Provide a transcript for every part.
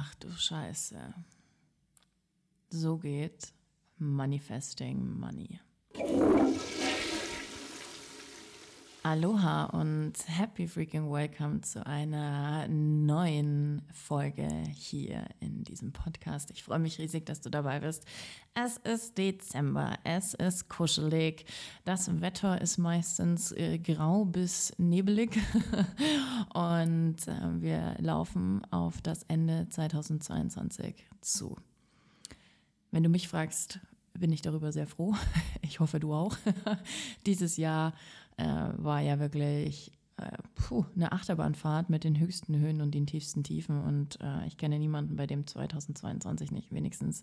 Ach du Scheiße. So geht Manifesting Money. Aloha und happy freaking welcome zu einer neuen Folge hier in diesem Podcast. Ich freue mich riesig, dass du dabei bist. Es ist Dezember, es ist kuschelig, das Wetter ist meistens äh, grau bis nebelig und äh, wir laufen auf das Ende 2022 zu. Wenn du mich fragst, bin ich darüber sehr froh. Ich hoffe, du auch. Dieses Jahr äh, war ja wirklich äh, puh, eine Achterbahnfahrt mit den höchsten Höhen und den tiefsten Tiefen. Und äh, ich kenne niemanden, bei dem 2022 nicht wenigstens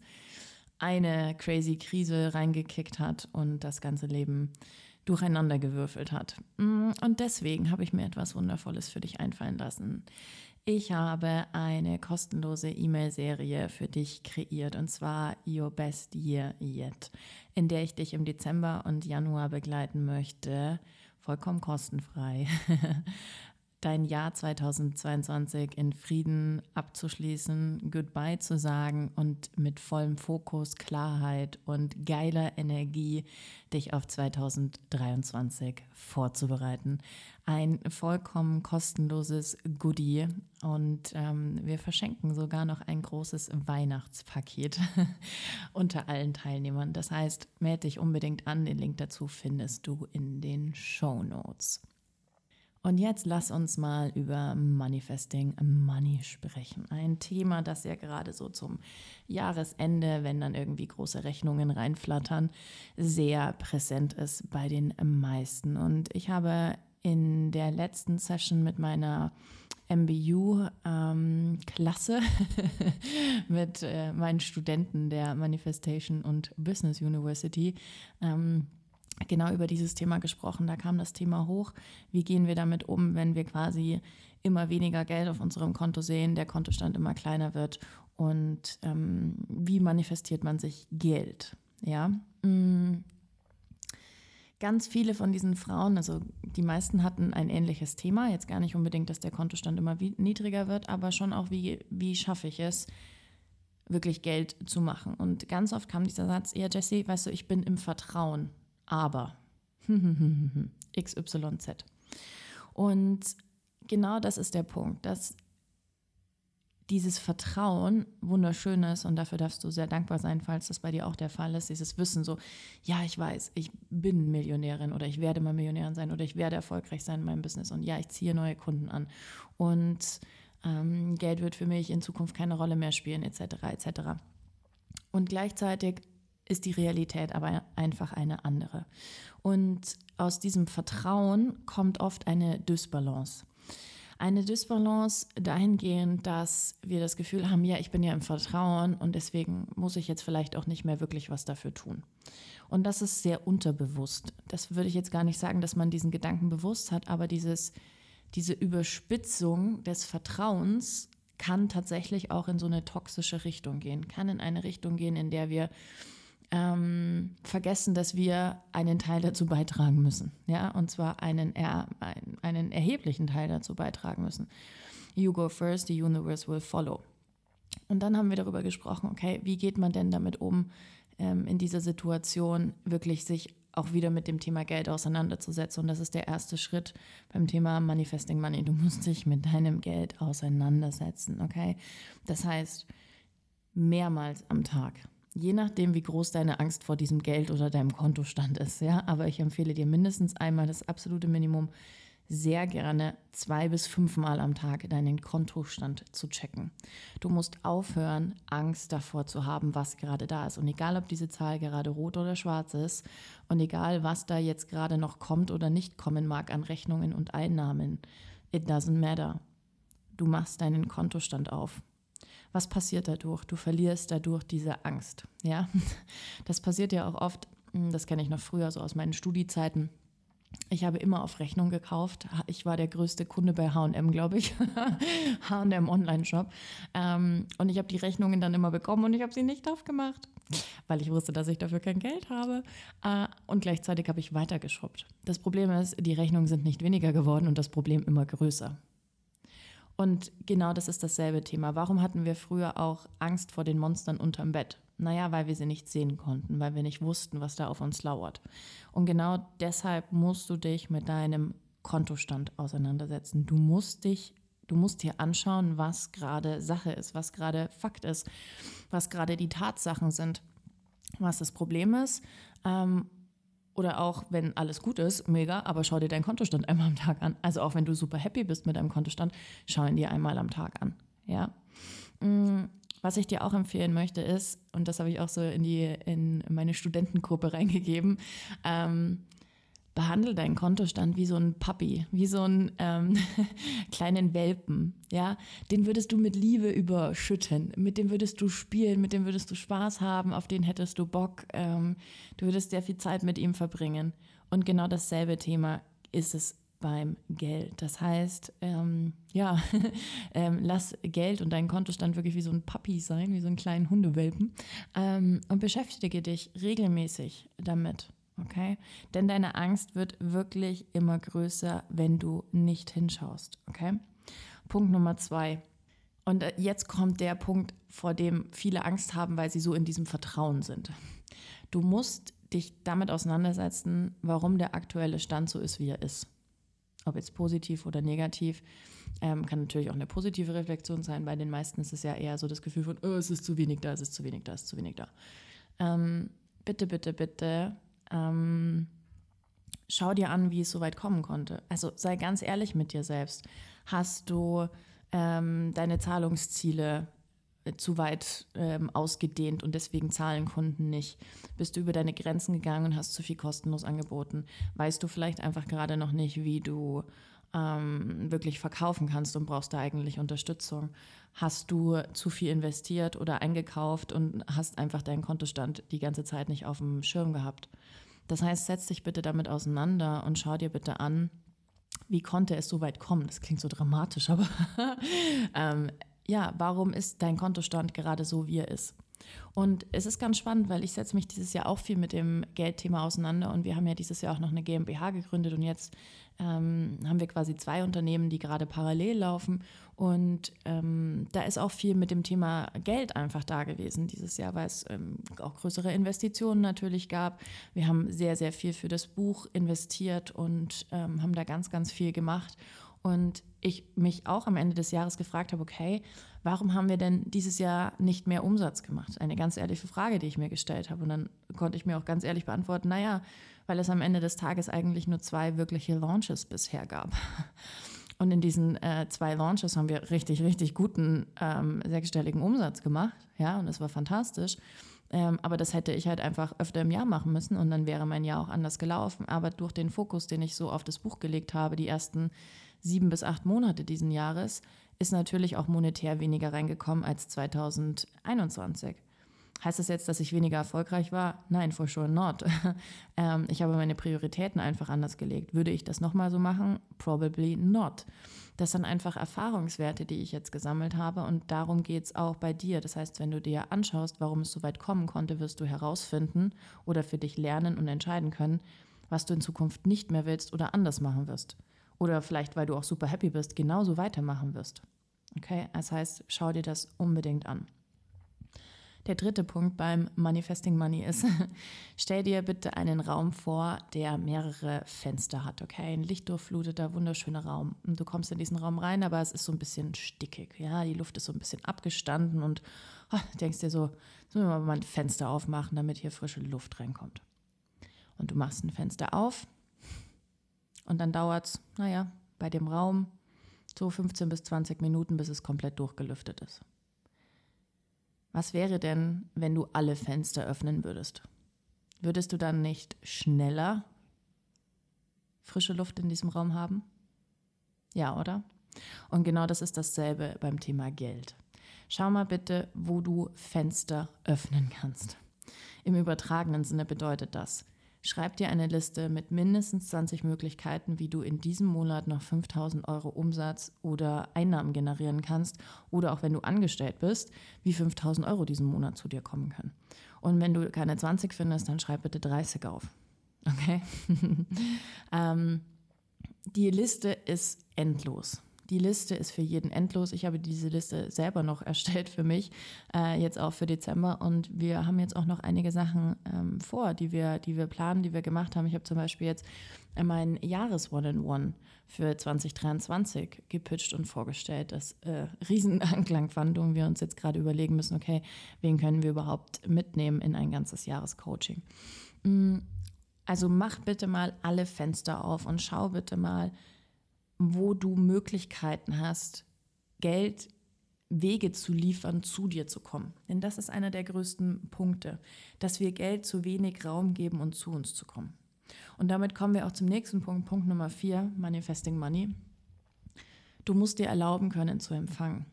eine crazy Krise reingekickt hat und das ganze Leben durcheinander gewürfelt hat. Mm, und deswegen habe ich mir etwas Wundervolles für dich einfallen lassen. Ich habe eine kostenlose E-Mail-Serie für dich kreiert und zwar Your Best Year Yet, in der ich dich im Dezember und Januar begleiten möchte, vollkommen kostenfrei, dein Jahr 2022 in Frieden abzuschließen, Goodbye zu sagen und mit vollem Fokus, Klarheit und geiler Energie dich auf 2023 vorzubereiten. Ein vollkommen kostenloses Goodie und ähm, wir verschenken sogar noch ein großes Weihnachtspaket unter allen Teilnehmern. Das heißt, melde dich unbedingt an. Den Link dazu findest du in den Show Notes. Und jetzt lass uns mal über Manifesting Money sprechen. Ein Thema, das ja gerade so zum Jahresende, wenn dann irgendwie große Rechnungen reinflattern, sehr präsent ist bei den meisten. Und ich habe in der letzten Session mit meiner MBU-Klasse ähm, mit äh, meinen Studenten der Manifestation und Business University ähm, genau über dieses Thema gesprochen. Da kam das Thema hoch. Wie gehen wir damit um, wenn wir quasi immer weniger Geld auf unserem Konto sehen, der Kontostand immer kleiner wird und ähm, wie manifestiert man sich Geld? Ja. Mhm. Ganz viele von diesen Frauen, also die meisten hatten ein ähnliches Thema. Jetzt gar nicht unbedingt, dass der Kontostand immer niedriger wird, aber schon auch, wie, wie schaffe ich es, wirklich Geld zu machen. Und ganz oft kam dieser Satz, ja, Jesse, weißt du, ich bin im Vertrauen aber XYZ. Und genau das ist der Punkt, dass dieses Vertrauen wunderschön ist und dafür darfst du sehr dankbar sein, falls das bei dir auch der Fall ist. Dieses Wissen so, ja, ich weiß, ich bin Millionärin oder ich werde mal Millionärin sein oder ich werde erfolgreich sein in meinem Business und ja, ich ziehe neue Kunden an und ähm, Geld wird für mich in Zukunft keine Rolle mehr spielen, etc. etc. Und gleichzeitig ist die Realität aber einfach eine andere. Und aus diesem Vertrauen kommt oft eine Dysbalance. Eine Dysbalance dahingehend, dass wir das Gefühl haben, ja, ich bin ja im Vertrauen und deswegen muss ich jetzt vielleicht auch nicht mehr wirklich was dafür tun. Und das ist sehr unterbewusst. Das würde ich jetzt gar nicht sagen, dass man diesen Gedanken bewusst hat, aber dieses, diese Überspitzung des Vertrauens kann tatsächlich auch in so eine toxische Richtung gehen, kann in eine Richtung gehen, in der wir ähm, vergessen, dass wir einen Teil dazu beitragen müssen. Ja, und zwar einen, er, einen, erheblichen Teil dazu beitragen müssen. You go first, the universe will follow. Und dann haben wir darüber gesprochen, okay, wie geht man denn damit um, ähm, in dieser Situation wirklich sich auch wieder mit dem Thema Geld auseinanderzusetzen. Und das ist der erste Schritt beim Thema Manifesting Money. Du musst dich mit deinem Geld auseinandersetzen, okay? Das heißt, mehrmals am Tag. Je nachdem, wie groß deine Angst vor diesem Geld oder deinem Kontostand ist, ja. Aber ich empfehle dir mindestens einmal das absolute Minimum, sehr gerne zwei bis fünfmal am Tag deinen Kontostand zu checken. Du musst aufhören, Angst davor zu haben, was gerade da ist. Und egal, ob diese Zahl gerade rot oder schwarz ist und egal, was da jetzt gerade noch kommt oder nicht kommen mag an Rechnungen und Einnahmen, it doesn't matter. Du machst deinen Kontostand auf was passiert dadurch? Du verlierst dadurch diese Angst. Ja, das passiert ja auch oft. Hm, das kenne ich noch früher, so aus meinen Studiezeiten. Ich habe immer auf Rechnung gekauft. Ich war der größte Kunde bei HM, glaube ich. HM Online-Shop. Ähm, und ich habe die Rechnungen dann immer bekommen und ich habe sie nicht aufgemacht, weil ich wusste, dass ich dafür kein Geld habe. Äh, und gleichzeitig habe ich weitergeschrubbt. Das Problem ist, die Rechnungen sind nicht weniger geworden und das Problem immer größer. Und genau das ist dasselbe Thema. Warum hatten wir früher auch Angst vor den Monstern unterm Bett? Naja, weil wir sie nicht sehen konnten, weil wir nicht wussten, was da auf uns lauert. Und genau deshalb musst du dich mit deinem Kontostand auseinandersetzen. Du musst dich, du musst dir anschauen, was gerade Sache ist, was gerade Fakt ist, was gerade die Tatsachen sind, was das Problem ist. Ähm, oder auch, wenn alles gut ist, mega, aber schau dir deinen Kontostand einmal am Tag an. Also auch wenn du super happy bist mit deinem Kontostand, schau ihn dir einmal am Tag an. Ja. Mm, was ich dir auch empfehlen möchte ist, und das habe ich auch so in, die, in meine Studentengruppe reingegeben, ähm, behandle deinen Kontostand wie so ein Papi, wie so einen ähm, kleinen Welpen. Ja, den würdest du mit Liebe überschütten, mit dem würdest du spielen, mit dem würdest du Spaß haben, auf den hättest du Bock. Ähm, du würdest sehr viel Zeit mit ihm verbringen. Und genau dasselbe Thema ist es beim Geld. Das heißt, ähm, ja, ähm, lass Geld und deinen Kontostand wirklich wie so ein Papi sein, wie so einen kleinen Hundewelpen ähm, und beschäftige dich regelmäßig damit. Okay? Denn deine Angst wird wirklich immer größer, wenn du nicht hinschaust. Okay? Punkt Nummer zwei. Und äh, jetzt kommt der Punkt, vor dem viele Angst haben, weil sie so in diesem Vertrauen sind. Du musst dich damit auseinandersetzen, warum der aktuelle Stand so ist, wie er ist ob jetzt positiv oder negativ. Ähm, kann natürlich auch eine positive Reflexion sein. Bei den meisten ist es ja eher so das Gefühl von, oh, es ist zu wenig da, es ist zu wenig da, es ist zu wenig da. Ähm, bitte, bitte, bitte, ähm, schau dir an, wie es so weit kommen konnte. Also sei ganz ehrlich mit dir selbst. Hast du ähm, deine Zahlungsziele zu weit ähm, ausgedehnt und deswegen zahlen Kunden nicht? Bist du über deine Grenzen gegangen und hast zu viel kostenlos angeboten? Weißt du vielleicht einfach gerade noch nicht, wie du ähm, wirklich verkaufen kannst und brauchst da eigentlich Unterstützung? Hast du zu viel investiert oder eingekauft und hast einfach deinen Kontostand die ganze Zeit nicht auf dem Schirm gehabt? Das heißt, setz dich bitte damit auseinander und schau dir bitte an, wie konnte es so weit kommen? Das klingt so dramatisch, aber ähm, ja, warum ist dein Kontostand gerade so, wie er ist? Und es ist ganz spannend, weil ich setze mich dieses Jahr auch viel mit dem Geldthema auseinander und wir haben ja dieses Jahr auch noch eine GmbH gegründet und jetzt ähm, haben wir quasi zwei Unternehmen, die gerade parallel laufen und ähm, da ist auch viel mit dem Thema Geld einfach da gewesen dieses Jahr, weil es ähm, auch größere Investitionen natürlich gab. Wir haben sehr, sehr viel für das Buch investiert und ähm, haben da ganz, ganz viel gemacht und ich mich auch am Ende des Jahres gefragt habe, okay, warum haben wir denn dieses Jahr nicht mehr Umsatz gemacht? Eine ganz ehrliche Frage, die ich mir gestellt habe. Und dann konnte ich mir auch ganz ehrlich beantworten, naja, weil es am Ende des Tages eigentlich nur zwei wirkliche Launches bisher gab. Und in diesen äh, zwei Launches haben wir richtig, richtig guten ähm, sechsstelligen Umsatz gemacht. Ja, und es war fantastisch. Ähm, aber das hätte ich halt einfach öfter im Jahr machen müssen und dann wäre mein Jahr auch anders gelaufen. Aber durch den Fokus, den ich so auf das Buch gelegt habe, die ersten sieben bis acht Monate diesen Jahres ist natürlich auch monetär weniger reingekommen als 2021. Heißt das jetzt, dass ich weniger erfolgreich war? Nein, for sure not. ähm, ich habe meine Prioritäten einfach anders gelegt. Würde ich das nochmal so machen? Probably not. Das sind einfach Erfahrungswerte, die ich jetzt gesammelt habe und darum geht es auch bei dir. Das heißt, wenn du dir anschaust, warum es so weit kommen konnte, wirst du herausfinden oder für dich lernen und entscheiden können, was du in Zukunft nicht mehr willst oder anders machen wirst oder vielleicht, weil du auch super happy bist, genauso weitermachen wirst. Okay, das heißt, schau dir das unbedingt an. Der dritte Punkt beim Manifesting Money ist, stell dir bitte einen Raum vor, der mehrere Fenster hat, okay? Ein lichtdurchfluteter, wunderschöner Raum. Und du kommst in diesen Raum rein, aber es ist so ein bisschen stickig, ja? Die Luft ist so ein bisschen abgestanden und oh, denkst dir so, sollen wir mal ein Fenster aufmachen, damit hier frische Luft reinkommt. Und du machst ein Fenster auf und dann dauert es, naja, bei dem Raum so 15 bis 20 Minuten, bis es komplett durchgelüftet ist. Was wäre denn, wenn du alle Fenster öffnen würdest? Würdest du dann nicht schneller frische Luft in diesem Raum haben? Ja, oder? Und genau das ist dasselbe beim Thema Geld. Schau mal bitte, wo du Fenster öffnen kannst. Im übertragenen Sinne bedeutet das, Schreib dir eine Liste mit mindestens 20 Möglichkeiten, wie du in diesem Monat noch 5000 Euro Umsatz oder Einnahmen generieren kannst oder auch wenn du angestellt bist, wie 5000 Euro diesen Monat zu dir kommen können. Und wenn du keine 20 findest, dann schreib bitte 30 auf. Okay? ähm, die Liste ist endlos. Die Liste ist für jeden endlos. Ich habe diese Liste selber noch erstellt für mich, äh, jetzt auch für Dezember. Und wir haben jetzt auch noch einige Sachen ähm, vor, die wir, die wir planen, die wir gemacht haben. Ich habe zum Beispiel jetzt mein Jahres-One-in-One für 2023 gepitcht und vorgestellt, das äh, Riesenanklang fand und wir uns jetzt gerade überlegen müssen, okay, wen können wir überhaupt mitnehmen in ein ganzes Jahrescoaching. Mm, also mach bitte mal alle Fenster auf und schau bitte mal, wo du Möglichkeiten hast, Geld, Wege zu liefern, zu dir zu kommen. Denn das ist einer der größten Punkte, dass wir Geld zu wenig Raum geben und zu uns zu kommen. Und damit kommen wir auch zum nächsten Punkt, Punkt Nummer vier, Manifesting Money. Du musst dir erlauben können zu empfangen.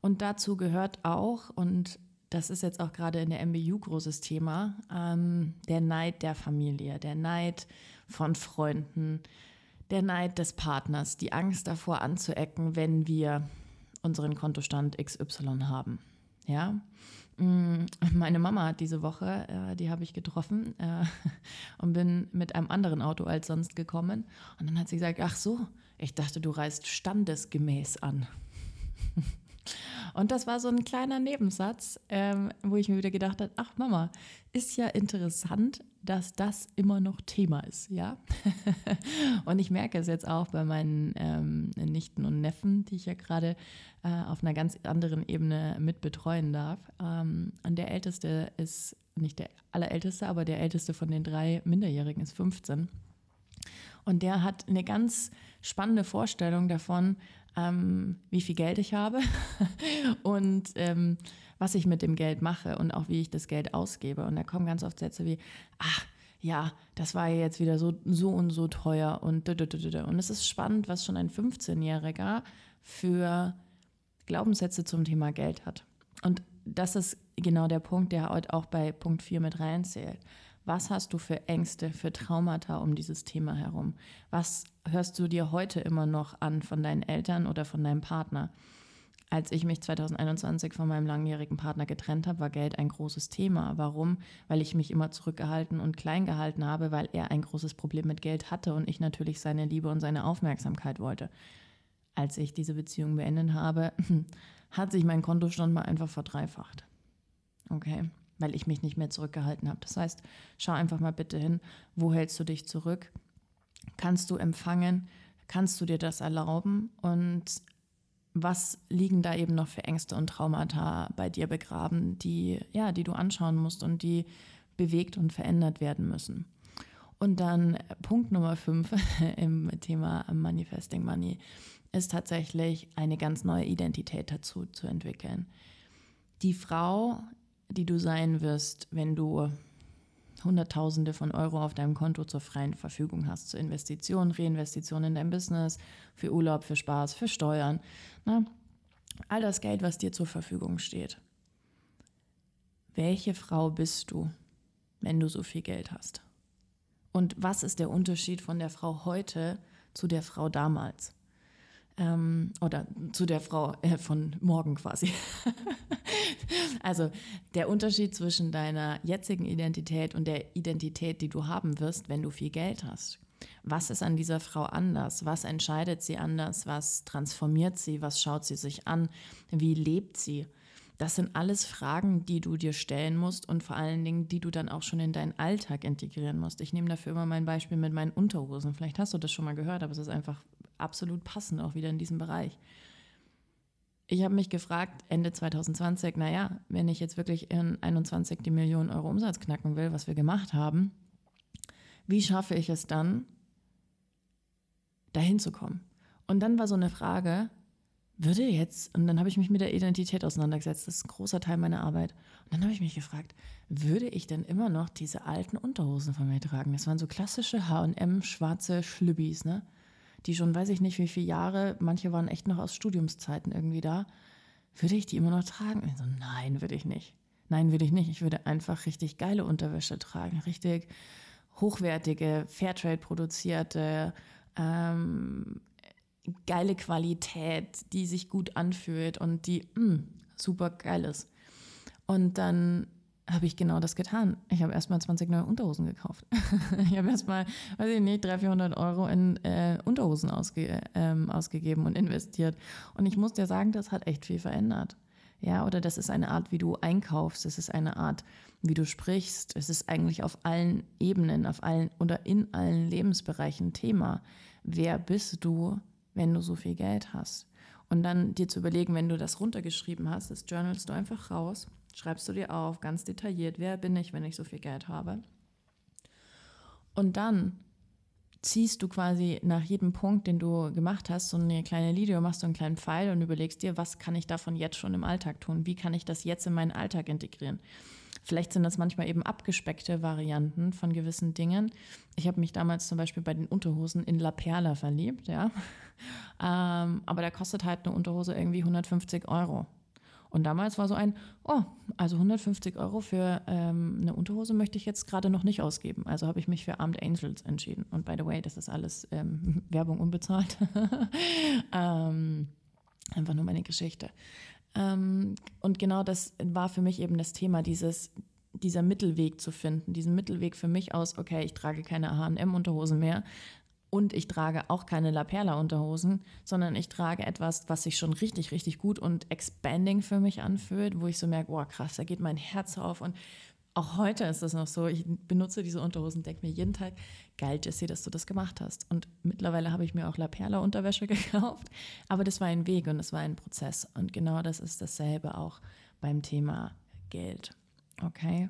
Und dazu gehört auch, und das ist jetzt auch gerade in der MBU großes Thema, ähm, der Neid der Familie, der Neid von Freunden, der Neid des Partners, die Angst davor anzuecken, wenn wir unseren Kontostand XY haben. Ja, mm, meine Mama hat diese Woche, äh, die habe ich getroffen äh, und bin mit einem anderen Auto als sonst gekommen. Und dann hat sie gesagt, ach so, ich dachte, du reist standesgemäß an. Und das war so ein kleiner Nebensatz, ähm, wo ich mir wieder gedacht habe, ach Mama, ist ja interessant, dass das immer noch Thema ist, ja. und ich merke es jetzt auch bei meinen ähm, Nichten und Neffen, die ich ja gerade äh, auf einer ganz anderen Ebene mit betreuen darf. Ähm, und der Älteste ist nicht der allerälteste, aber der älteste von den drei Minderjährigen ist 15. Und der hat eine ganz spannende Vorstellung davon, ähm, wie viel Geld ich habe und ähm, was ich mit dem Geld mache und auch wie ich das Geld ausgebe. Und da kommen ganz oft Sätze wie, ach, ja, das war jetzt wieder so, so und so teuer und und es ist spannend, was schon ein 15-Jähriger für Glaubenssätze zum Thema Geld hat. Und das ist genau der Punkt, der heute auch bei Punkt 4 mit reinzählt. Was hast du für Ängste, für Traumata um dieses Thema herum? Was hörst du dir heute immer noch an von deinen Eltern oder von deinem Partner? Als ich mich 2021 von meinem langjährigen Partner getrennt habe, war Geld ein großes Thema. Warum? Weil ich mich immer zurückgehalten und klein gehalten habe, weil er ein großes Problem mit Geld hatte und ich natürlich seine Liebe und seine Aufmerksamkeit wollte. Als ich diese Beziehung beendet habe, hat sich mein Kontostand mal einfach verdreifacht. Okay weil ich mich nicht mehr zurückgehalten habe. Das heißt, schau einfach mal bitte hin, wo hältst du dich zurück? Kannst du empfangen? Kannst du dir das erlauben? Und was liegen da eben noch für Ängste und Traumata bei dir begraben, die, ja, die du anschauen musst und die bewegt und verändert werden müssen? Und dann Punkt Nummer fünf im Thema Manifesting Money ist tatsächlich eine ganz neue Identität dazu zu entwickeln. Die Frau, die du sein wirst, wenn du Hunderttausende von Euro auf deinem Konto zur freien Verfügung hast, zur Investition, Reinvestition in dein Business, für Urlaub, für Spaß, für Steuern. Na, all das Geld, was dir zur Verfügung steht. Welche Frau bist du, wenn du so viel Geld hast? Und was ist der Unterschied von der Frau heute zu der Frau damals? Ähm, oder zu der Frau äh, von morgen quasi. also der Unterschied zwischen deiner jetzigen Identität und der Identität, die du haben wirst, wenn du viel Geld hast. Was ist an dieser Frau anders? Was entscheidet sie anders? Was transformiert sie? Was schaut sie sich an? Wie lebt sie? Das sind alles Fragen, die du dir stellen musst und vor allen Dingen, die du dann auch schon in deinen Alltag integrieren musst. Ich nehme dafür immer mein Beispiel mit meinen Unterhosen. Vielleicht hast du das schon mal gehört, aber es ist einfach absolut passend auch wieder in diesem Bereich. Ich habe mich gefragt, Ende 2020, naja, wenn ich jetzt wirklich in 21 die Millionen Euro Umsatz knacken will, was wir gemacht haben, wie schaffe ich es dann, dahin zu kommen? Und dann war so eine Frage, würde jetzt, und dann habe ich mich mit der Identität auseinandergesetzt, das ist ein großer Teil meiner Arbeit. Und dann habe ich mich gefragt, würde ich denn immer noch diese alten Unterhosen von mir tragen? Das waren so klassische HM schwarze Schlübbis, ne? Die schon weiß ich nicht wie viele Jahre, manche waren echt noch aus Studiumszeiten irgendwie da, würde ich die immer noch tragen? Ich so, nein, würde ich nicht. Nein, würde ich nicht. Ich würde einfach richtig geile Unterwäsche tragen, richtig hochwertige, Fairtrade produzierte, ähm, geile Qualität, die sich gut anfühlt und die mh, mm, super geil ist. Und dann habe ich genau das getan. Ich habe erstmal 20 neue Unterhosen gekauft. ich habe erstmal, weiß ich nicht, 300, 400 Euro in äh, Unterhosen ausge, ähm, ausgegeben und investiert. Und ich muss dir sagen, das hat echt viel verändert. Ja, oder das ist eine Art, wie du einkaufst. Das ist eine Art, wie du sprichst. Es ist eigentlich auf allen Ebenen, auf allen oder in allen Lebensbereichen Thema. Wer bist du, wenn du so viel Geld hast? Und dann dir zu überlegen, wenn du das runtergeschrieben hast, das journalst du einfach raus Schreibst du dir auf, ganz detailliert, wer bin ich, wenn ich so viel Geld habe. Und dann ziehst du quasi nach jedem Punkt, den du gemacht hast, so eine kleine Linie, machst du einen kleinen Pfeil und überlegst dir, was kann ich davon jetzt schon im Alltag tun? Wie kann ich das jetzt in meinen Alltag integrieren? Vielleicht sind das manchmal eben abgespeckte Varianten von gewissen Dingen. Ich habe mich damals zum Beispiel bei den Unterhosen in La Perla verliebt, ja. Ähm, aber da kostet halt eine Unterhose irgendwie 150 Euro. Und damals war so ein, oh, also 150 Euro für ähm, eine Unterhose möchte ich jetzt gerade noch nicht ausgeben. Also habe ich mich für Armed Angels entschieden. Und by the way, das ist alles ähm, Werbung unbezahlt. ähm, einfach nur meine Geschichte. Ähm, und genau das war für mich eben das Thema, dieses, dieser Mittelweg zu finden, diesen Mittelweg für mich aus, okay, ich trage keine H&M-Unterhosen mehr, und ich trage auch keine La Perla Unterhosen, sondern ich trage etwas, was sich schon richtig, richtig gut und expanding für mich anfühlt, wo ich so merke, boah, krass, da geht mein Herz auf. Und auch heute ist das noch so. Ich benutze diese Unterhosen, denke mir jeden Tag, geil, Jessie, dass du das gemacht hast. Und mittlerweile habe ich mir auch La Perla Unterwäsche gekauft. Aber das war ein Weg und das war ein Prozess. Und genau das ist dasselbe auch beim Thema Geld. Okay?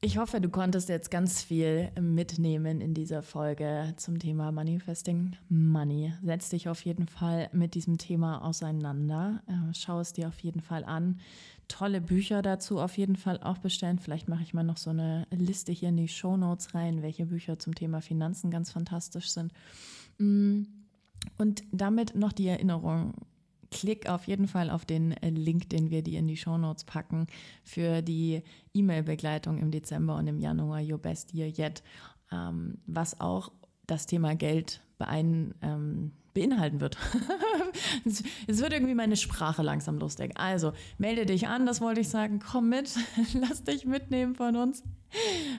Ich hoffe, du konntest jetzt ganz viel mitnehmen in dieser Folge zum Thema Manifesting Money. Setz dich auf jeden Fall mit diesem Thema auseinander. Äh, schau es dir auf jeden Fall an. Tolle Bücher dazu auf jeden Fall auch bestellen. Vielleicht mache ich mal noch so eine Liste hier in die Show Notes rein, welche Bücher zum Thema Finanzen ganz fantastisch sind. Mm. Und damit noch die Erinnerung, klick auf jeden Fall auf den äh, Link, den wir dir in die Show Notes packen für die E-Mail-Begleitung im Dezember und im Januar Your Best Year Yet, ähm, was auch das Thema Geld beein, ähm, beinhalten wird. es wird irgendwie meine Sprache langsam lustig. Also melde dich an, das wollte ich sagen. Komm mit, lass dich mitnehmen von uns.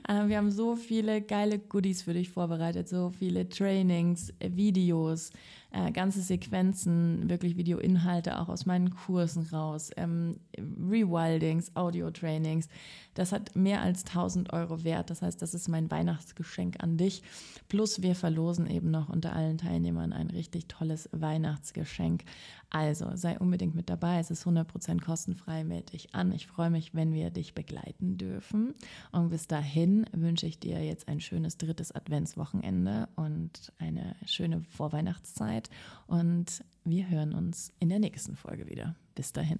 Äh, wir haben so viele geile Goodies für dich vorbereitet, so viele Trainings, Videos, äh, ganze Sequenzen, wirklich Videoinhalte auch aus meinen Kursen raus, ähm, Rewildings, Audio-Trainings. Das hat mehr als 1000 Euro wert. Das heißt, das ist mein Weihnachtsgeschenk an dich. Plus wir verlosen eben noch unter allen Teilnehmern ein richtig tolles Weihnachtsgeschenk. Also sei unbedingt mit dabei. Es ist 100% kostenfrei. Melde dich an. Ich freue mich, wenn wir dich begleiten dürfen. Und bis dahin wünsche ich dir jetzt ein schönes drittes Adventswochenende und eine schöne Vorweihnachtszeit. Und wir hören uns in der nächsten Folge wieder. Bis dahin.